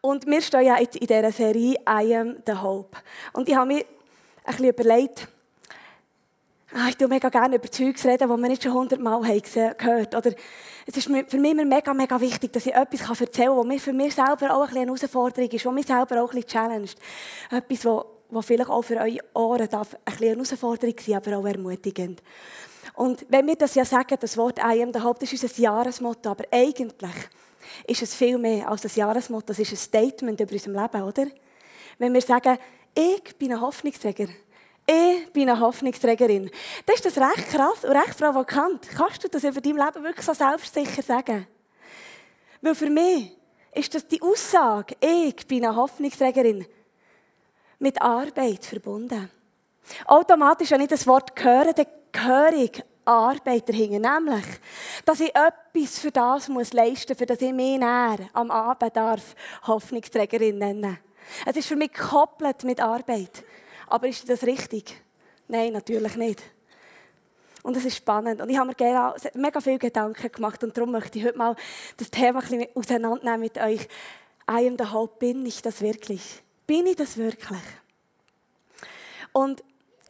Und wir stehen ja jetzt in dieser Serie I am the Hope. Und ich habe mir ein bisschen überlegt, ah, ich tue mega gerne über Zeugs reden, die wir nicht schon hundertmal gehört haben. Es ist für mich immer mega, mega wichtig, dass ich etwas erzählen kann, was für mich selber auch ein eine Herausforderung ist, was mich selber auch ein bisschen challenged. Etwas, was, vielleicht auch für eure Ohren ein bisschen eine Herausforderung sein, aber auch ermutigend. Und wenn wir das ja sagen, das Wort I am the Hope, das ist unser Jahresmotto, aber eigentlich ist es viel mehr als das Jahresmotto. Das ist ein Statement über unser Leben, oder? Wenn wir sagen, ich bin ein Hoffnungsträger. Ich bin eine Hoffnungsträgerin. Das ist das recht krass und recht provokant. Kannst du das über dein Leben wirklich so selbstsicher sagen? Weil für mich ist das die Aussage, ich bin eine Hoffnungsträgerin, mit Arbeit verbunden. Automatisch, wenn ich das Wort höre, dann höre ich Arbeit dahinter. Nämlich, dass ich etwas für das muss leisten muss, für das ich mich näher am Abend darf Hoffnungsträgerin nennen. Es ist für mich gekoppelt mit Arbeit. Aber ist das richtig? Nein, natürlich nicht. Und es ist spannend. Und ich habe mir mega viele Gedanken gemacht. Und darum möchte ich heute mal das Thema ein bisschen auseinandernehmen mit euch. I am the hope. Bin ich das wirklich? Bin ich das wirklich? Und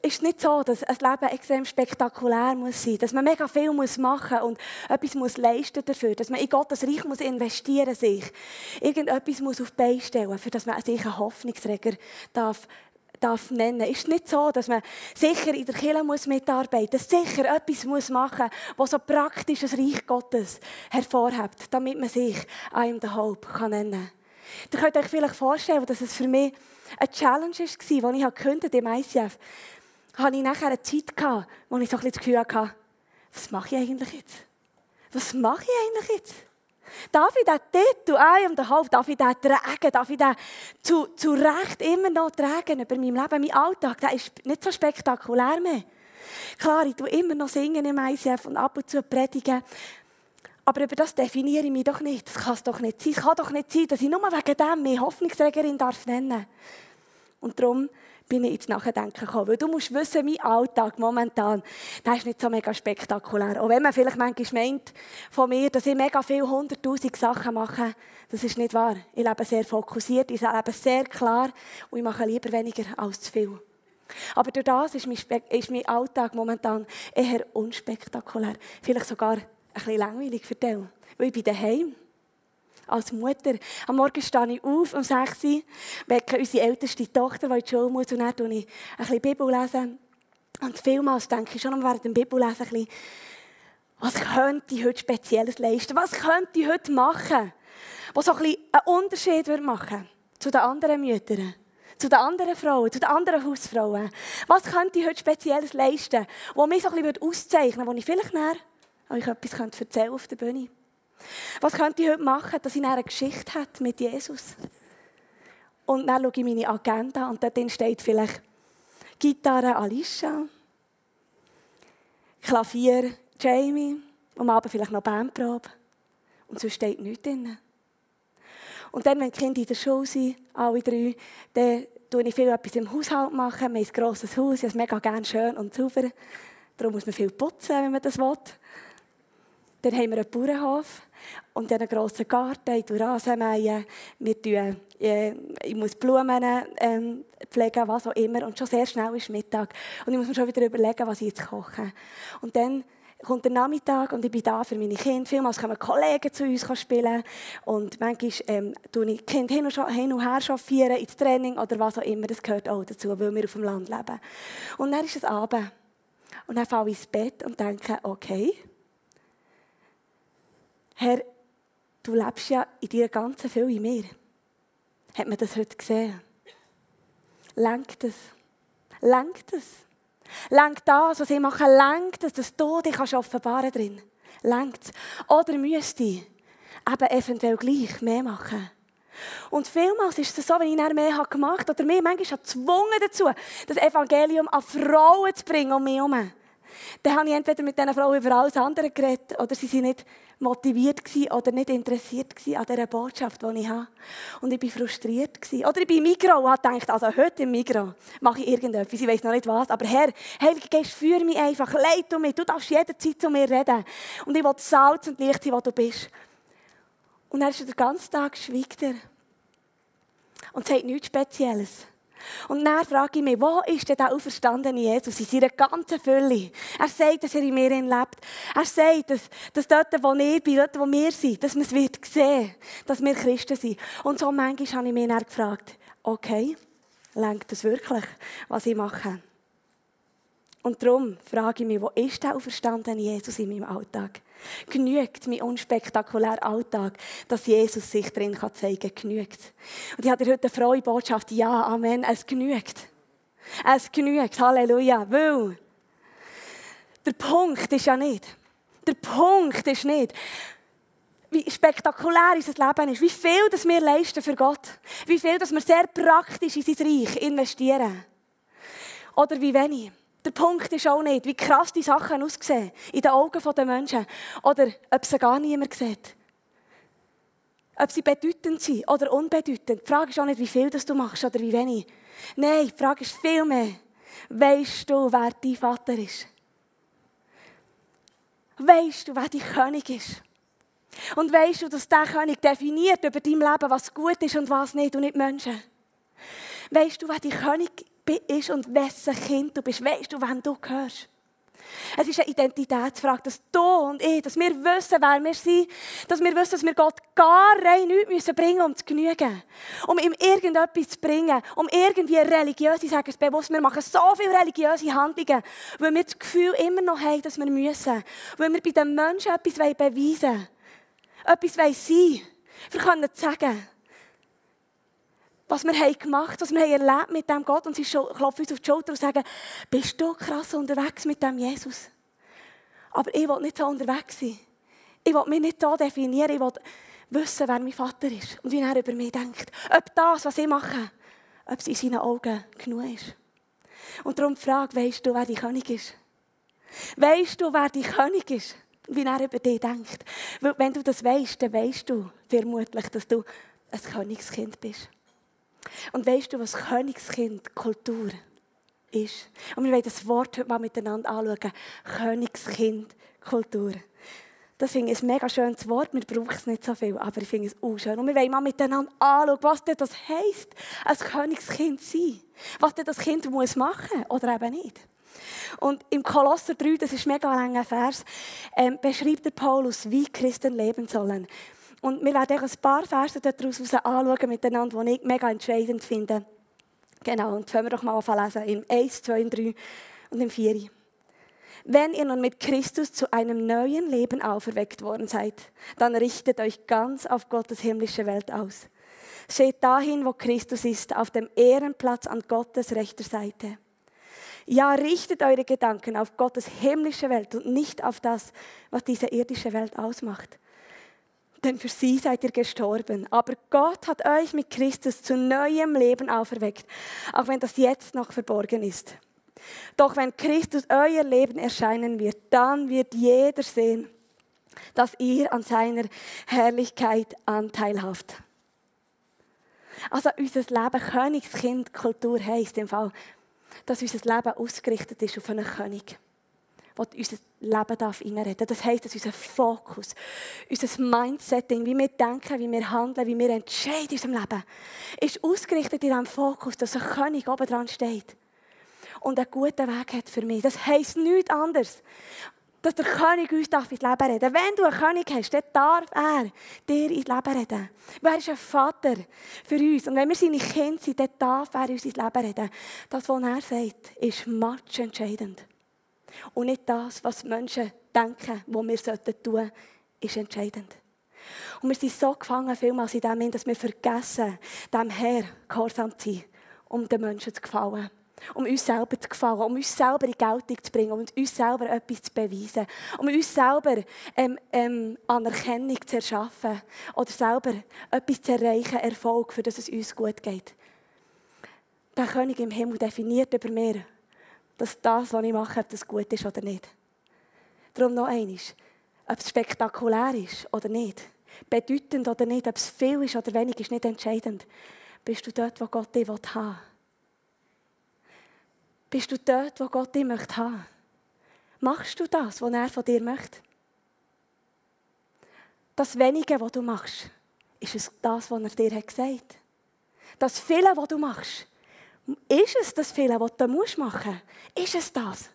ist nicht so, dass ein Leben extrem spektakulär muss sein, dass man mega viel muss machen und etwas muss leisten dafür, dass man in Gottes Reich muss investieren sich, irgendetwas muss auf die stellen, für dass man sich einen Hoffnungsträger darf darf nennen. Ist nicht so, dass man sicher in der Kirche muss mitarbeiten muss, sicher etwas muss machen muss, was so praktisch das Reich Gottes hervorhebt, damit man sich einem the Hope kann nennen kann. Ihr könnt euch vielleicht vorstellen, dass es für mich eine Challenge war, als ich gekündigt ICF hatte ich nachher eine Zeit, gehabt, wo ich so ein das Gefühl hatte, was mache ich eigentlich jetzt? Was mache ich eigentlich jetzt? Darf ich diesen Titel ein und Halb, darf ich den tragen? Darf ich den zu, zu Recht immer noch tragen über mein Leben, mein Alltag? Der ist nicht so spektakulär mehr. Klar, ich tue immer noch singen im ICF und ab und zu predigen. Aber über das definiere ich mich doch nicht. Das kann es doch nicht sein. Es kann doch nicht sein, dass ich nur wegen dem mich Hoffnungsträgerin darf nennen. Und darum bin ich ins Nachdenken gekommen. Weil du musst wissen, mein Alltag momentan, der ist nicht so mega spektakulär. Auch wenn man vielleicht manchmal meint von mir, dass ich mega viele hunderttausend Sachen mache, das ist nicht wahr. Ich lebe sehr fokussiert, ich lebe sehr klar und ich mache lieber weniger als zu viel. Aber durch das ist mein, ist mein Alltag momentan eher unspektakulär. Vielleicht sogar ein bisschen langweilig für dich. Weil ich bin daheim als Mutter. Am Morgen stehe ich auf um 6 Uhr, wecke unsere älteste Tochter, die in die Schule muss, und dann lese ich ein bisschen Bibel. Lesen. Und vielmals denke ich schon während dem Bibellesen ein bisschen, was könnte ich heute Spezielles leisten? Was könnte ich heute machen? Was so ein bisschen einen Unterschied machen zu den anderen Müttern, zu den anderen Frauen, zu den anderen Hausfrauen. Was könnte ich heute Spezielles leisten, was mich so ein bisschen auszeichnen würde, wo ich vielleicht näher euch etwas erzählen auf der Bühne. Was könnte ich heute machen, dass ich eine Geschichte habe mit Jesus? Und dann schaue ich meine Agenda und dort steht vielleicht Gitarre Alicia, Klavier Jamie, am Abend vielleicht noch Bandprobe. Und so steht nichts drin. Und dann, wenn die Kinder in der Schule sind, alle drei, dann tue ich viel etwas im Haushalt machen. Wir haben ein grosses Haus, ich habe es mega gerne schön und sauber. Darum muss man viel putzen, wenn man das will. Dann haben wir einen Bauernhof und einen grossen Garten. Ich tue Rasen mähen. Wir tun, äh, ich muss Blumen ähm, pflegen, was auch immer. Und schon sehr schnell ist Mittag. Und ich muss mir schon wieder überlegen, was ich jetzt koche. Und dann kommt der Nachmittag und ich bin da für meine Kinder. Vielmals kommen Kollegen zu uns spielen. Und manchmal ähm, tue ich die Kinder hin und, hin und her chauffieren, ins Training oder was auch immer. Das gehört auch dazu, weil wir auf dem Land leben. Und dann ist es Abend. Und dann falle ich ins Bett und denke, okay, Herr, du lebst ja in dir ganz viel in mir. Hat man das heute gesehen? Lenkt es? Lenkt es? Lenkt das, was ich mache, lenkt es, dass du dich kannst offenbaren drin? Lenkt es? Oder müsste ich eben eventuell gleich mehr machen? Und vielmals ist es so, wenn ich mehr gemacht habe, oder mich manchmal gezwungen dazu, das Evangelium an Frauen zu bringen um mich herum. Dann habe ich entweder mit diesen Frauen über alles andere geredet oder sie sind nicht motiviert oder nicht interessiert an dieser Botschaft, die ich habe. Und ich war frustriert. Oder ich bin im Migros und habe gedacht, also heute im Migros mache ich irgendetwas, ich weiß noch nicht was, aber Herr, Heiliger Geist, führe mich einfach, leite mich, du darfst jederzeit zu mir reden. Und ich will Salz und Licht sein, wo du bist. Und dann ist er den ganzen Tag schweigt er. und sagt nichts Spezielles. Und dann frage ich mich, wo ist denn der auferstandene Jesus in seiner ganzen Fülle? Er sagt, dass er in mir lebt. Er sagt, dass, dass dort, wo ich bin, dort, wo wir sind, dass man es wird sehen, dass wir Christen sind. Und so manchmal habe ich mich dann gefragt, okay, lenkt das wirklich, was ich mache? Und darum frage ich mich, wo ist der auferstandene Jesus in meinem Alltag? Genügt mein unspektakulärer Alltag, dass Jesus sich drin zeigen kann? Genügt. Und ich habe dir heute eine frohe Botschaft. Ja, Amen. Es genügt. Es genügt. Halleluja. Weil der Punkt ist ja nicht. Der Punkt ist nicht, wie spektakulär unser Leben ist, wie viel das wir leisten für Gott, wie viel das wir sehr praktisch in sein Reich investieren. Oder wie wenig. Der Punkt ist auch nicht, wie krass die Sachen aussehen in den Augen der Menschen oder ob sie gar niemand sieht. Ob sie bedeutend sind oder unbedeutend. Die Frage ist auch nicht, wie viel das du machst oder wie wenig. Nein, die Frage ist viel mehr. Weißt du, wer dein Vater ist? Weißt du, wer dein König ist? Und weißt du, dass der König definiert über dein Leben, was gut ist und was nicht und nicht Menschen? Weißt du, wer dein König ist und wessen Kind du bist. Weißt du, wem du gehörst? Es ist eine Identitätsfrage, dass du und ich, dass wir wissen, wer wir sind, dass wir wissen, dass wir Gott gar rein nichts müssen bringen um zu genügen. Um ihm irgendetwas zu bringen, um irgendwie religiöse, ich sage es bewusst, wir machen so viele religiöse Handlungen, weil wir das Gefühl immer noch haben, dass wir müssen. Weil wir bei den Menschen etwas beweisen wollen. Etwas sein wollen. Wir können sagen, was wir haben gemacht was wir haben erlebt mit dem Gott. Und sie klopfen uns auf die Schulter und sagen, bist du krass unterwegs mit dem Jesus? Aber ich will nicht so unterwegs sein. Ich will mich nicht so definieren. Ich will wissen, wer mein Vater ist und wie er über mich denkt. Ob das, was ich mache, ob es in seinen Augen genug ist. Und darum die Frage, weißt du, wer dein König ist? Weißt du, wer dein König ist? Wie er über dich denkt. Weil wenn du das weißt, dann weißt du vermutlich, dass du ein Königskind bist. Und weißt du, was Königskind Kultur ist? Und wir wollen das Wort heute mal miteinander anschauen. Königskind Kultur. Das finde ich ein mega schönes Wort. Wir brauchen es nicht so viel, aber ich finde es auch schön. Und wir wollen mal miteinander anschauen, was denn das heisst, ein Königskind sein. Was denn das Kind muss machen oder eben nicht. Und im Kolosser 3, das ist ein mega langer Vers, ähm, beschreibt der Paulus, wie Christen leben sollen. Und wir werden ein paar Verse daraus anschauen miteinander, die ich mega entscheidend finde. Genau, und fangen wir doch mal an lesen. Im 1, 2, 3 und im 4. Wenn ihr nun mit Christus zu einem neuen Leben auferweckt worden seid, dann richtet euch ganz auf Gottes himmlische Welt aus. Seht dahin, wo Christus ist, auf dem Ehrenplatz an Gottes rechter Seite. Ja, richtet eure Gedanken auf Gottes himmlische Welt und nicht auf das, was diese irdische Welt ausmacht denn für sie seid ihr gestorben. Aber Gott hat euch mit Christus zu neuem Leben auferweckt, auch wenn das jetzt noch verborgen ist. Doch wenn Christus euer Leben erscheinen wird, dann wird jeder sehen, dass ihr an seiner Herrlichkeit Anteil habt. Also unser Leben, Königskind, Kultur heisst im Fall, dass unser Leben ausgerichtet ist auf einen König wo unser Leben darf reinreden Das heisst, dass unser Fokus, unser Mindsetting, wie wir denken, wie wir handeln, wie wir entscheiden in unserem Leben, ist ausgerichtet in diesem Fokus, dass ein König oben dran steht und einen guten Weg hat für mich. Das heisst nichts anderes, dass der König uns darf ins Leben reden Wenn du einen König hast, dann darf er dir ins Leben reden. Weil er ist ein Vater für uns. Und wenn wir seine Kinder sind, dann darf er uns ins Leben reden. Das, was er sagt, ist much entscheidend. Und nicht das, was Menschen denken, was wir tun sollten, ist entscheidend. Und wir sind so gefangen, vielmals in dem, dass wir vergessen, dem Herr gehorsam zu sein, um den Menschen zu gefallen. Um uns selber zu gefallen, um uns selber in Geltung zu bringen, um uns selber etwas zu beweisen, um uns selber ähm, ähm, Anerkennung zu erschaffen oder selber etwas zu erreichen, Erfolg, für das es uns gut geht. Der König im Himmel definiert über mir, dass das, was ich mache, ob das gut ist oder nicht. Darum noch eines. Ob es spektakulär ist oder nicht, bedeutend oder nicht, ob es viel ist oder wenig, ist nicht entscheidend. Bist du dort, wo Gott dich haben will? Bist du dort, wo Gott dich möchte haben? Machst du das, was er von dir möchte? Das Wenige, was du machst, ist es das, was er dir gesagt hat. Das Viele, was du machst, ist es das Viele, was du machen musst? Ist es das?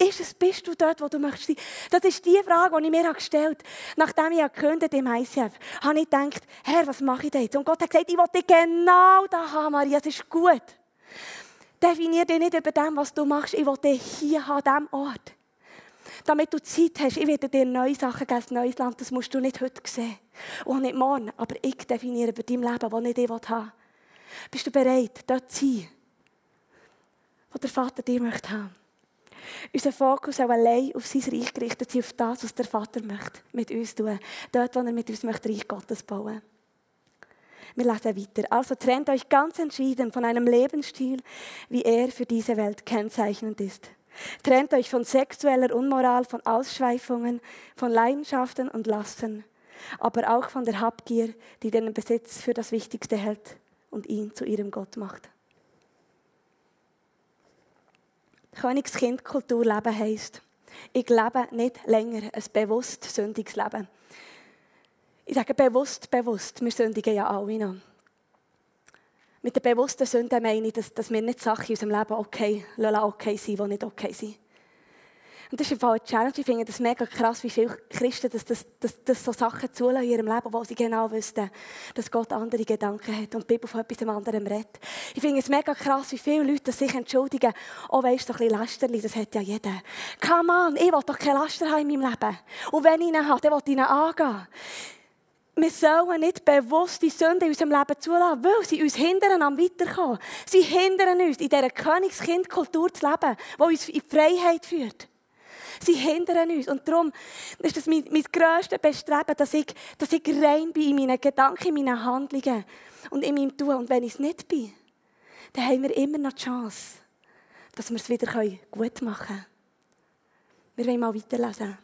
Ist es, bist du dort, wo du möchtest? Das ist die Frage, die ich mir gestellt habe. Nachdem ich gekündigt im ICF, habe ich gedacht, Herr, was mache ich jetzt? Und Gott hat gesagt, ich will dich genau da haben, Maria, das ist gut. Definier dich nicht über dem, was du machst. Ich will dich hier haben, an diesem Ort. Damit du Zeit hast, ich werde dir neue Sachen geben, ein neues Land, das musst du nicht heute sehen. Und nicht morgen, aber ich definiere über dein Leben, das nicht ich haben will. Bist du bereit, dort zu sein, wo der Vater dir möchte haben? Unser Fokus soll allein auf sein Reich gerichtet sein, auf das, was der Vater möchte mit uns tun. Dort, wo er mit uns möchte, Reich Gottes bauen. Wir lesen weiter. Also trennt euch ganz entschieden von einem Lebensstil, wie er für diese Welt kennzeichnend ist. Trennt euch von sexueller Unmoral, von Ausschweifungen, von Leidenschaften und Lasten, aber auch von der Habgier, die den Besitz für das Wichtigste hält und ihn zu ihrem Gott macht. Königskindkultur leben heisst, ich lebe nicht länger ein bewusst sündiges Leben. Ich sage bewusst, bewusst. Wir sündigen ja alle noch. Mit der bewussten Sünde meine ich, dass, dass wir nicht Sachen in unserem Leben okay, okay sind, die nicht okay sind. Und das ist eine Challenge. Ich finde das mega krass, wie viele Christen das, das, das, das so Sachen zulassen in ihrem Leben, wo sie genau wüssten, dass Gott andere Gedanken hat und die Bibel von etwas anderem redet. Ich finde es mega krass, wie viele Leute sich entschuldigen. Oh, weisst du, ein bisschen Lasterli, das hat ja jeder. Come on, ich will doch keine Laster haben in meinem Leben. Und wenn ich ihn habe, dann will ich ihn angehen. Wir sollen nicht bewusst die Sünde in unserem Leben zulassen, weil sie uns hindern am Weiterkommen. Sie hindern uns, in dieser Königskindkultur zu leben, die uns in Freiheit führt. Sie hindern uns. Und darum ist das mein, mein grösstes Bestreben, dass ich, dass ich rein bin in meinen Gedanken, in meinen Handlungen und in meinem Tun. Und wenn ich es nicht bin, dann haben wir immer noch die Chance, dass wir es wieder gut machen können. Wir wollen mal weiterlesen.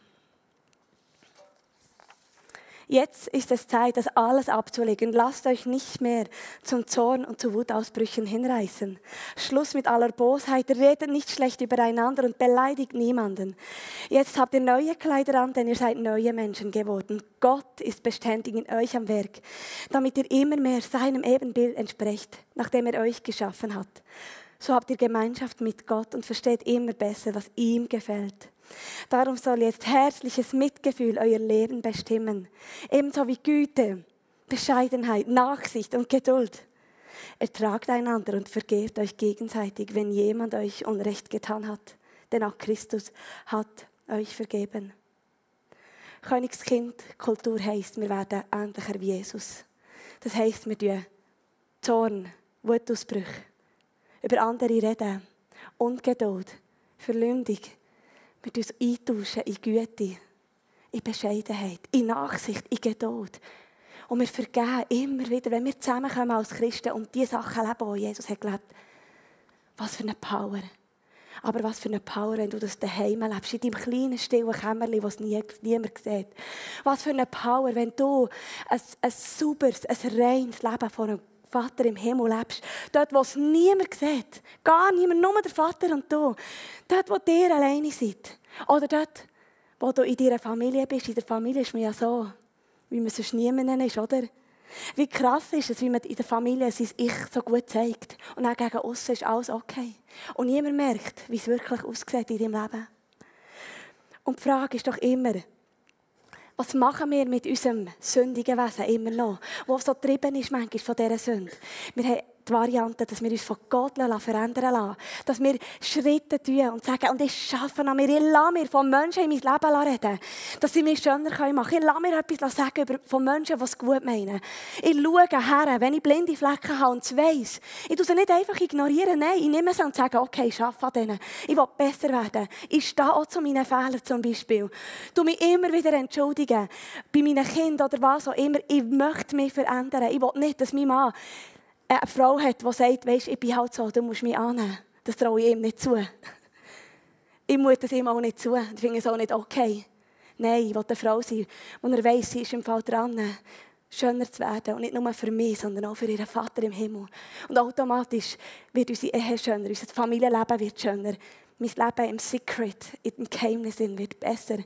Jetzt ist es Zeit, das alles abzulegen. Lasst euch nicht mehr zum Zorn und zu Wutausbrüchen hinreißen. Schluss mit aller Bosheit. Redet nicht schlecht übereinander und beleidigt niemanden. Jetzt habt ihr neue Kleider an, denn ihr seid neue Menschen geworden. Gott ist beständig in euch am Werk, damit ihr immer mehr seinem Ebenbild entsprecht, nachdem er euch geschaffen hat. So habt ihr Gemeinschaft mit Gott und versteht immer besser, was ihm gefällt. Darum soll jetzt herzliches Mitgefühl euer Leben bestimmen, ebenso wie Güte, Bescheidenheit, Nachsicht und Geduld. Ertragt einander und vergebt euch gegenseitig, wenn jemand euch Unrecht getan hat, denn auch Christus hat euch vergeben. Königskind Kultur heisst, wir werden ähnlicher wie Jesus. Das heisst, wir tun Zorn, Wutausbrüche, über andere reden, Ungeduld, Verleumdung, wir uns eintauschen in Güte, in Bescheidenheit, in Nachsicht, in Geduld. Und wir vergeben immer wieder, wenn wir zusammenkommen als Christen und die Sachen leben, die Jesus hat gelebt. Was für eine Power. Aber was für eine Power, wenn du das daheim lebst, in deinem kleinen, stillen Kämmerchen, das nie, niemand sieht. Was für eine Power, wenn du ein, ein sauberes, ein reines Leben vor einem Vater im Himmel lebst. Dort, wo es niemand sieht. Gar niemand, nur der Vater und du. Dort, wo ihr alleine seid. Oder dort, wo du in deiner Familie bist. In der Familie ist man ja so, wie man sonst niemanden ist, oder? Wie krass ist es, wie man in der Familie sein Ich so gut zeigt. Und dann gegen außen ist alles okay. Und niemand merkt, wie es wirklich aussieht in deinem Leben. Und die Frage ist doch immer, was machen wir mit unserem sündigen Wesen immer noch, wo so getrieben ist manchmal von dieser Sünde? Wir haben die Variante, dass wir uns von Gott verändern lassen. Dass wir Schritte tun und sagen, und ich schaffe an mir, ich lasse mir von Menschen in mein Leben reden, dass sie mich schöner machen können. Ich lasse mir etwas sagen von Menschen, die es gut meinen. Ich schaue her, wenn ich blinde Flecken habe und es weiss. Ich tue sie nicht einfach ignorieren, nein, ich nehme sie und sage, okay, ich arbeite an denen. Ich will besser werden. Ich stehe auch zu meinen Fehlern zum Beispiel. Ich mich immer wieder entschuldigen. Bei meinen Kindern oder was auch immer. Ich möchte mich verändern. Ich will nicht, dass mein Mann eine Frau hat, die sagt, weißt, ich bin halt so, du musst mich annehmen. Das traue ich ihm nicht zu. Ich muss das ihm auch nicht zu. Ich finde es auch nicht okay. Nein, ich will eine Frau sein, und er weiss, sie ist im Fall dran, schöner zu werden. Und nicht nur für mich, sondern auch für ihren Vater im Himmel. Und automatisch wird unsere Ehe schöner, unser Familienleben wird schöner. Mein Leben im Secret, im Geheimnis wird besser,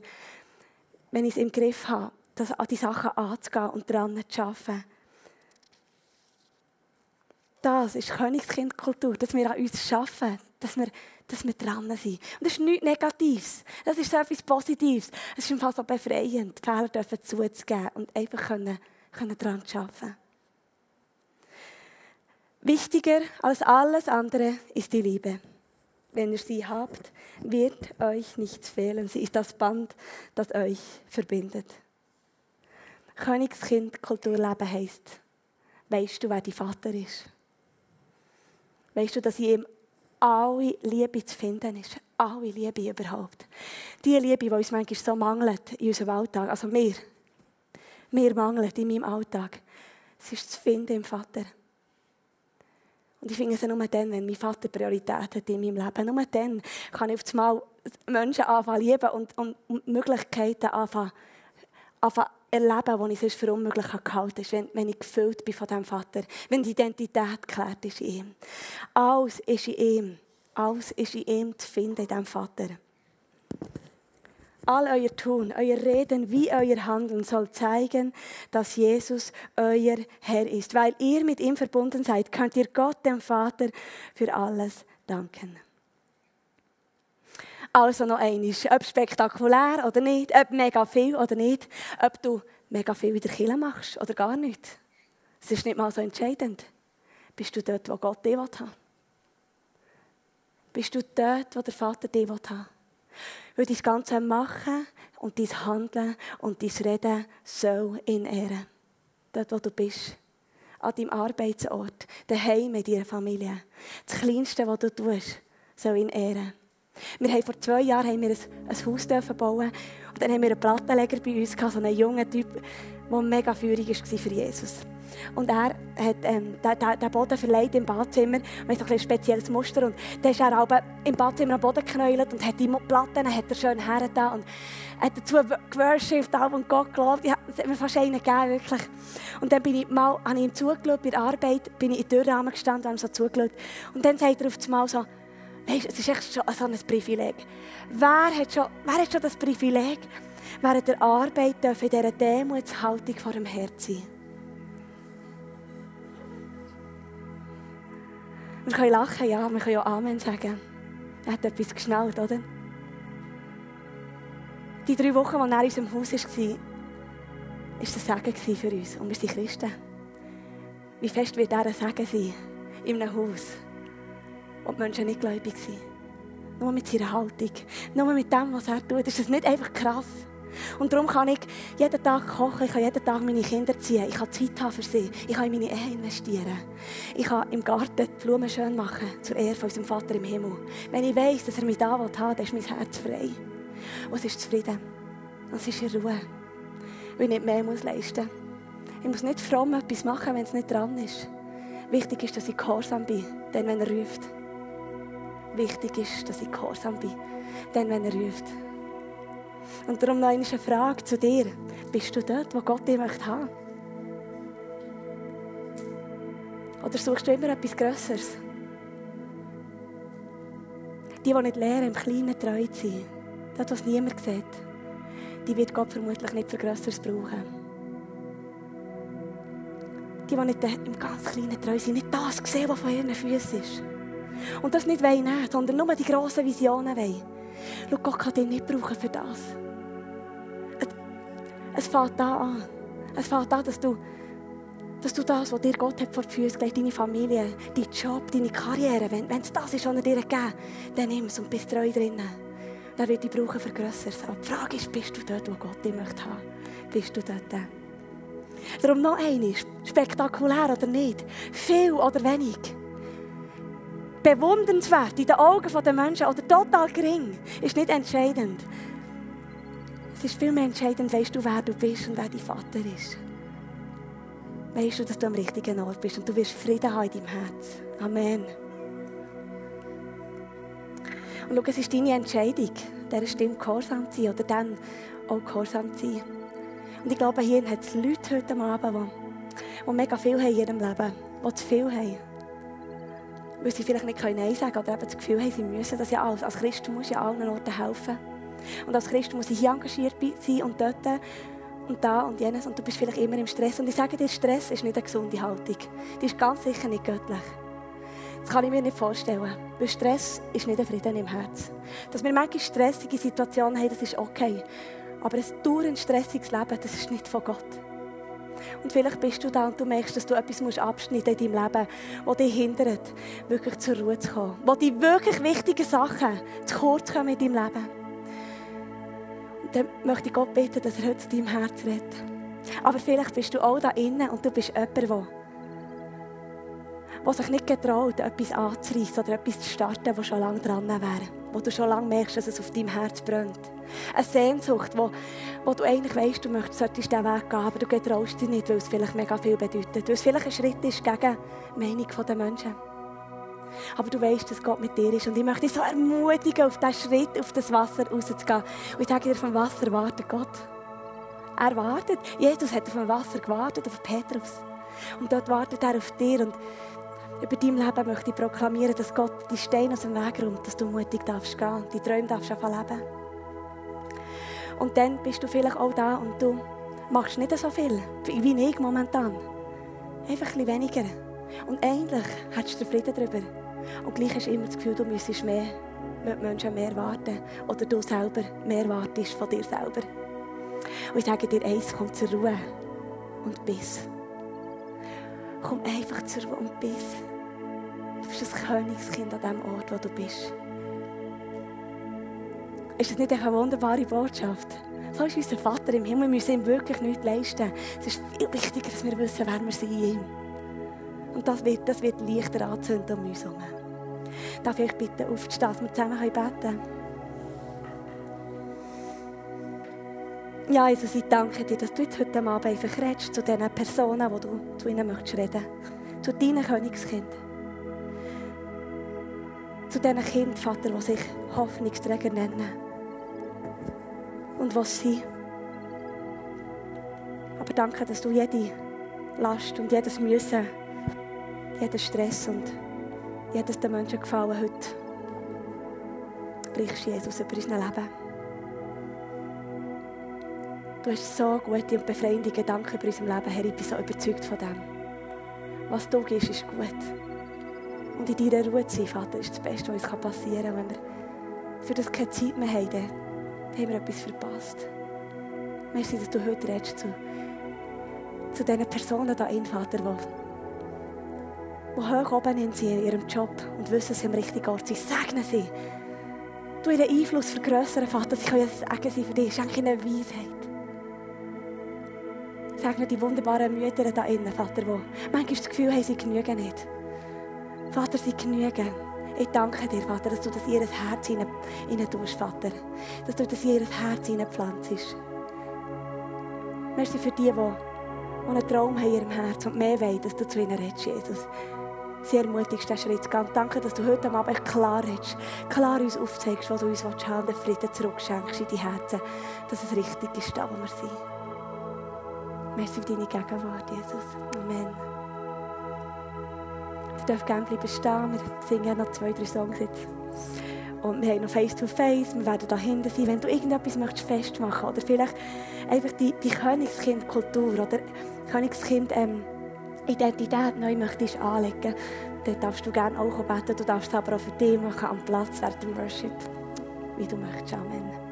wenn ich es im Griff habe, an die Sachen anzugehen und dran zu arbeiten. Das ist Königskindkultur, dass wir an uns schaffen, dass wir, dass wir dran sind. Und das ist nichts Negatives. Das ist etwas Positives. Es ist einfach so befreiend, Fehler dürfen zuzugeben und einfach können, können dran arbeiten. Wichtiger als alles andere ist die Liebe. Wenn ihr sie habt, wird euch nichts fehlen. Sie ist das Band, das euch verbindet. Königskind Kulturleben heisst, weißt du, wer dein Vater ist? Weißt du, dass in ihm alle Liebe zu finden ist? Alle Liebe überhaupt. Die Liebe, die uns manchmal so mangelt in unserem Alltag, also mir, mir mangelt in meinem Alltag, sie ist zu finden im Vater. Und ich finde es nur dann, wenn mein Vater Priorität hat in meinem Leben. Nur dann kann ich auf einmal Menschen anfangen lieben und, und, Möglichkeiten anfangen, anfangen erleben, die ich sonst für unmöglich gehalten habe, wenn, wenn ich gefüllt bin von diesem Vater. Wenn die Identität geklärt ist in ihm. Alles ist in ihm. Alles ist in ihm zu finden, in diesem Vater. All euer Tun, euer Reden wie euer Handeln soll zeigen, dass Jesus euer Herr ist. Weil ihr mit ihm verbunden seid, könnt ihr Gott, dem Vater, für alles danken. Also noch eines, ob spektakulär oder nicht, ob mega viel oder nicht, ob du mega viel in der machst oder gar nicht. Es ist nicht mal so entscheidend. Bist du dort, wo Gott dich haben will? Bist du dort, wo der Vater dich haben will? Weil dein ganze Machen und dein Handeln und dein Reden soll in Ehren. Dort, wo du bist. An deinem Arbeitsort, daheim mit deiner Familie. Das Kleinste, was du tust, soll in Ehren. Wir haben vor zwei Jahren haben wir ein, ein Haus bauen und dann haben wir einen Plattenleger bei uns gehabt, so einen jungen Typ, der mega führig war für Jesus. Und er hat ähm, den, den Boden verleiht im Badzimmer. Wir haben ein spezielles Muster. Und dann ist er auch im Badzimmer am Boden geknäult und hat die Platten hat er schön hergetan. Und hat dazu geworshipped und Gott gelobt. Es hat mir fast einen gegeben, wirklich. Und dann bin ich mal, habe ich ihm zugeschaut bei der Arbeit, bin ich in der Türrahmen gestanden und habe ihm so zugeschaut. Und dann sagt er auf einmal so, Weißt, es ist echt schon so ein Privileg. Wer hat schon, wer hat schon das Privileg, während der Arbeit in dieser Demutshaltung vor dem Herz sein? Wir können lachen, ja, wir können ja Amen sagen. Er hat etwas geschnallt, oder? Die drei Wochen, als er in unserem Haus war, war das Segen für uns. Und wir sind Christen. Wie fest wird er ein Segen sein in einem Haus? Und die Menschen nicht gläubig sind. Nur mit seiner Haltung, nur mit dem, was er tut, ist das nicht einfach krass. Und darum kann ich jeden Tag kochen, ich kann jeden Tag meine Kinder ziehen, ich kann Zeit haben für sie, ich kann in meine Ehe investieren. Ich kann im Garten die Blumen schön machen, zur Ehre von unserem Vater im Himmel. Wenn ich weiss, dass er mich da will dann ist mein Herz frei. Und es ist zufrieden. Und es ist in Ruhe. Weil ich nicht mehr muss leisten muss. Ich muss nicht fromm etwas machen, wenn es nicht dran ist. Wichtig ist, dass ich gehorsam bin, denn wenn er ruft wichtig ist, dass ich gehorsam bin. Dann, wenn er ruft. Und darum noch eine Frage zu dir. Bist du dort, wo Gott dich möchte haben? Oder suchst du immer etwas Größeres? Die, die nicht lernen, im Kleinen treu zu sein, das, was niemand sieht, die wird Gott vermutlich nicht für Größeres brauchen. Die, die nicht im ganz Kleinen treu sind, nicht das sehen, was von ihren Füßen ist. Und das nicht wollen, sondern nur die grossen Visionen wollen. Schau, Gott kann dich nicht brauchen für das. Es, es fängt da an. Es fängt an, dass du, dass du das, was dir Gott hat vor die Füße gelegt, deine Familie, dein Job, deine Karriere, wenn, wenn es das ist, was er dir gegeben dann nimm es und bist treu drinnen. Dann wird dich brauchen für Grösseres. Aber die Frage ist, bist du dort, wo Gott dich möchte haben? Bist du dort? Darum noch eine, spektakulär oder nicht, viel oder wenig bewundernswert in den Augen der Menschen oder total gering, ist nicht entscheidend. Es ist viel mehr entscheidend, weißt du, wer du bist und wer dein Vater ist. Weißt du, dass du am richtigen Ort bist und du wirst Frieden haben in deinem Herz. Amen. Und schau, es ist deine Entscheidung, dieser Stimme gehorsam zu sein oder dann auch gehorsam zu sein. Und ich glaube, hier hat es Leute heute Abend, die, die mega viel haben in ihrem Leben, die zu viel haben weil sie vielleicht nicht Nein sagen können oder eben das Gefühl haben, sie müssen das ja alles. Als Christ muss ja allen Orten helfen. Und als Christ muss ich hier engagiert sein und dort und da und jenes und du bist vielleicht immer im Stress. Und ich sage dir, Stress ist nicht eine gesunde Haltung. Die ist ganz sicher nicht göttlich. Das kann ich mir nicht vorstellen. Weil Stress ist nicht ein Frieden im Herzen. Dass wir manchmal stressige Situationen haben, das ist okay. Aber ein dauernd stressiges Leben, das ist nicht von Gott. Und vielleicht bist du da und du merkst, dass du etwas abschneiden musst in deinem Leben, das dich hindert, wirklich zur Ruhe zu kommen. Wo die wirklich wichtigen Sachen zu kurz kommen in deinem Leben. Und dann möchte ich Gott bitten, dass er heute zu deinem Herz redet. Aber vielleicht bist du auch da innen und du bist jemand, der der sich nicht getraut, etwas anzureissen oder etwas zu starten, das schon lange dran wäre. Wo du schon lange merkst, dass es auf deinem Herz brennt. Eine Sehnsucht, wo, wo du eigentlich weißt, du möchtest, solltest diesen Weg gehen, aber du getraust dich nicht, weil es vielleicht mega viel bedeutet. Weil es vielleicht ein Schritt ist gegen die Meinung der Menschen. Aber du weißt, dass Gott mit dir ist. Und ich möchte dich so ermutigen, auf diesen Schritt, auf das Wasser rauszugehen. Und ich sage dir, vom Wasser wartet Gott. Er wartet. Jesus hat auf dem Wasser gewartet, auf Petrus. Und dort wartet er auf dir. Und über dein Leben möchte ich proklamieren, dass Gott die Steine aus dem Weg räumt, dass du mutig darfst gehen, die Träume darfst einfach leben. Und dann bist du vielleicht auch da und du machst nicht so viel, wie ich momentan. Einfach ein bisschen weniger. Und eigentlich hättest du Frieden darüber. Und gleich hast du immer das Gefühl, du müsstest mehr, die Menschen mehr warten. Oder du selber mehr wartest von dir selber. Und ich sage dir eins, komm zur Ruhe und bis. Komm einfach zur Ruhe und bis. Du bist das Königskind an dem Ort, wo du bist. Ist das nicht eine wunderbare Botschaft? So ist unser Vater im Himmel. Wir müssen ihm wirklich nichts leisten. Es ist viel wichtiger, dass wir wissen, wer wir sind in ihm. Und das wird, das wird leichter anzünden um uns herum. Darf ich bitte aufstehen, dass wir zusammen beten können? Ja, Jesus, ich danke dir, dass du jetzt heute Abend einfach redest zu den Personen, die du zu ihnen möchtest reden. Zu deinen Königskindern. Zu diesen Kindern, Vater, die sich Hoffnungsträger nennen. Und was sie. Aber danke, dass du jede Last und jedes Müssen, jeden Stress und jedes den Menschen gefallen heute brichst Jesus über unser Leben. Du hast so gute und befreiende Gedanken über unserem Leben, Herr. Ich bin so überzeugt von dem. Was du gibst, ist gut. Und in deiner Ruhe zu sein, Vater, ist das Beste, was uns passieren kann. Wenn wir für das keine Zeit mehr haben, dann haben wir etwas verpasst. Merci, dass du heute redest zu, zu diesen Personen da in, Vater, die, die hoch oben sind in ihrem Job und wissen, dass sie am richtigen Ort sind. Segne sie. Du ihren Einfluss vergrößern, Vater. Sie können sagen, sie für dich. Schenke ihnen Weisheit. Segne die wunderbaren Mütter da innen, Vater, die manchmal das Gefühl haben, sie genügen nicht. Vater, sie genügen. Ich danke dir, Vater, dass du das in ihr Herz hinein tust, Vater. Dass du das in ihr Herz hineinpflanzt. Merci für die, die, einen Traum haben in ihrem Herz und mehr wollen, dass du zu ihnen redest, Jesus. Sie ermutigst, diesen Schritt zu gehen. Danke, dass du heute Abend klar redest, klar uns aufzeigst, wo du uns willst, und den Frieden zurückschenkst in die Herzen, dass es richtig ist, da wo wir sind. Merci für deine Gegenwart, Jesus. Amen. Du darfst gerne bleiben stehen. Wir singen noch zwei, drei Songs jetzt. Und wir haben noch Face-to-Face. Wir werden da hinten sein. Wenn du irgendetwas möchtest festmachen oder vielleicht einfach die, die Königskind-Kultur oder Königskind-Identität ähm, neu möchtest anlegen, dann darfst du gerne auch beten. Du darfst es aber auch für dich machen, am Platz während dem Worship, wie du möchtest. Amen.